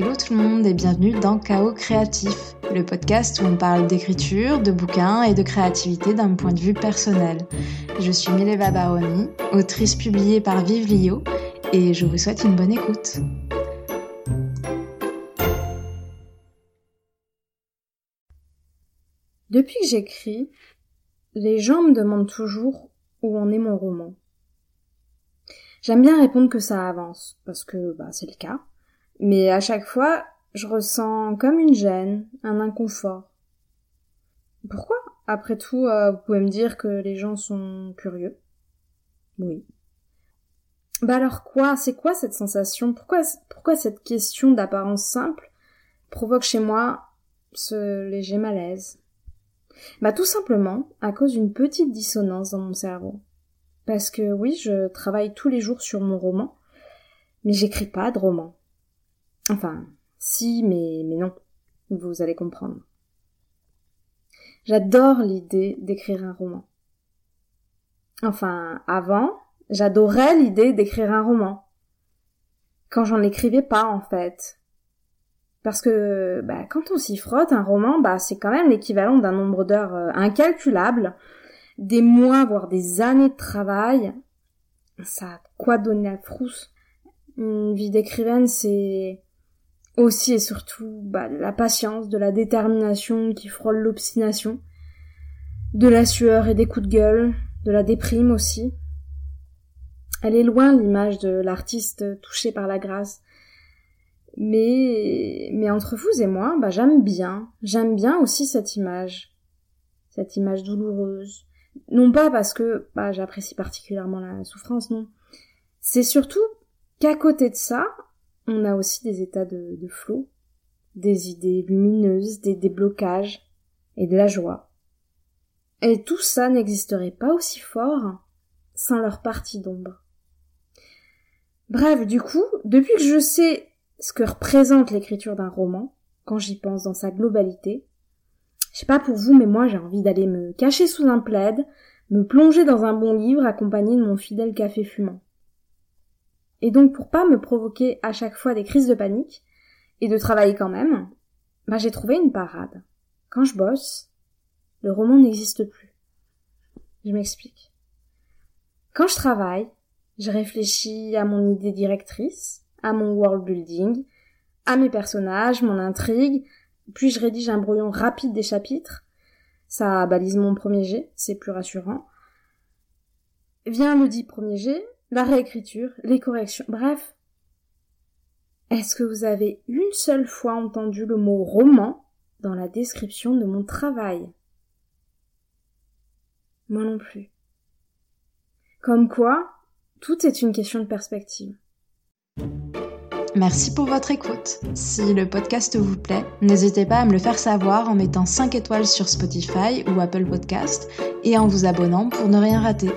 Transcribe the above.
Hello tout le monde et bienvenue dans Chaos Créatif, le podcast où on parle d'écriture, de bouquins et de créativité d'un point de vue personnel. Je suis Mileva Baroni, autrice publiée par Vive Lio et je vous souhaite une bonne écoute. Depuis que j'écris, les gens me demandent toujours où en est mon roman. J'aime bien répondre que ça avance, parce que bah, c'est le cas. Mais à chaque fois, je ressens comme une gêne, un inconfort. Pourquoi? Après tout, euh, vous pouvez me dire que les gens sont curieux. Oui. Bah alors quoi? C'est quoi cette sensation? Pourquoi pourquoi cette question d'apparence simple provoque chez moi ce léger malaise? Bah tout simplement à cause d'une petite dissonance dans mon cerveau. Parce que oui, je travaille tous les jours sur mon roman, mais j'écris pas de roman. Enfin, si, mais, mais non. Vous allez comprendre. J'adore l'idée d'écrire un roman. Enfin, avant, j'adorais l'idée d'écrire un roman. Quand j'en écrivais pas, en fait. Parce que, bah, quand on s'y frotte, un roman, bah, c'est quand même l'équivalent d'un nombre d'heures euh, incalculable des mois, voire des années de travail. Ça a quoi donner la frousse. Une vie d'écrivaine, c'est aussi et surtout bah, de la patience, de la détermination qui frôle l'obstination, de la sueur et des coups de gueule, de la déprime aussi. Elle est loin l'image de l'artiste touché par la grâce. Mais, mais entre vous et moi, bah, j'aime bien, j'aime bien aussi cette image. Cette image douloureuse, non pas parce que bah, j'apprécie particulièrement la souffrance, non. C'est surtout qu'à côté de ça, on a aussi des états de, de flot, des idées lumineuses, des déblocages et de la joie. Et tout ça n'existerait pas aussi fort sans leur partie d'ombre. Bref, du coup, depuis que je sais ce que représente l'écriture d'un roman, quand j'y pense dans sa globalité, je sais pas pour vous, mais moi j'ai envie d'aller me cacher sous un plaid, me plonger dans un bon livre accompagné de mon fidèle café fumant. Et donc pour pas me provoquer à chaque fois des crises de panique, et de travailler quand même, bah j'ai trouvé une parade. Quand je bosse, le roman n'existe plus. Je m'explique. Quand je travaille, je réfléchis à mon idée directrice, à mon world building, à mes personnages, mon intrigue, puis je rédige un brouillon rapide des chapitres. Ça balise mon premier jet, c'est plus rassurant. Vient le dit premier jet, la réécriture, les corrections, bref. Est-ce que vous avez une seule fois entendu le mot roman dans la description de mon travail? Moi non plus. Comme quoi, tout est une question de perspective. Merci pour votre écoute. Si le podcast vous plaît, n'hésitez pas à me le faire savoir en mettant 5 étoiles sur Spotify ou Apple Podcast et en vous abonnant pour ne rien rater.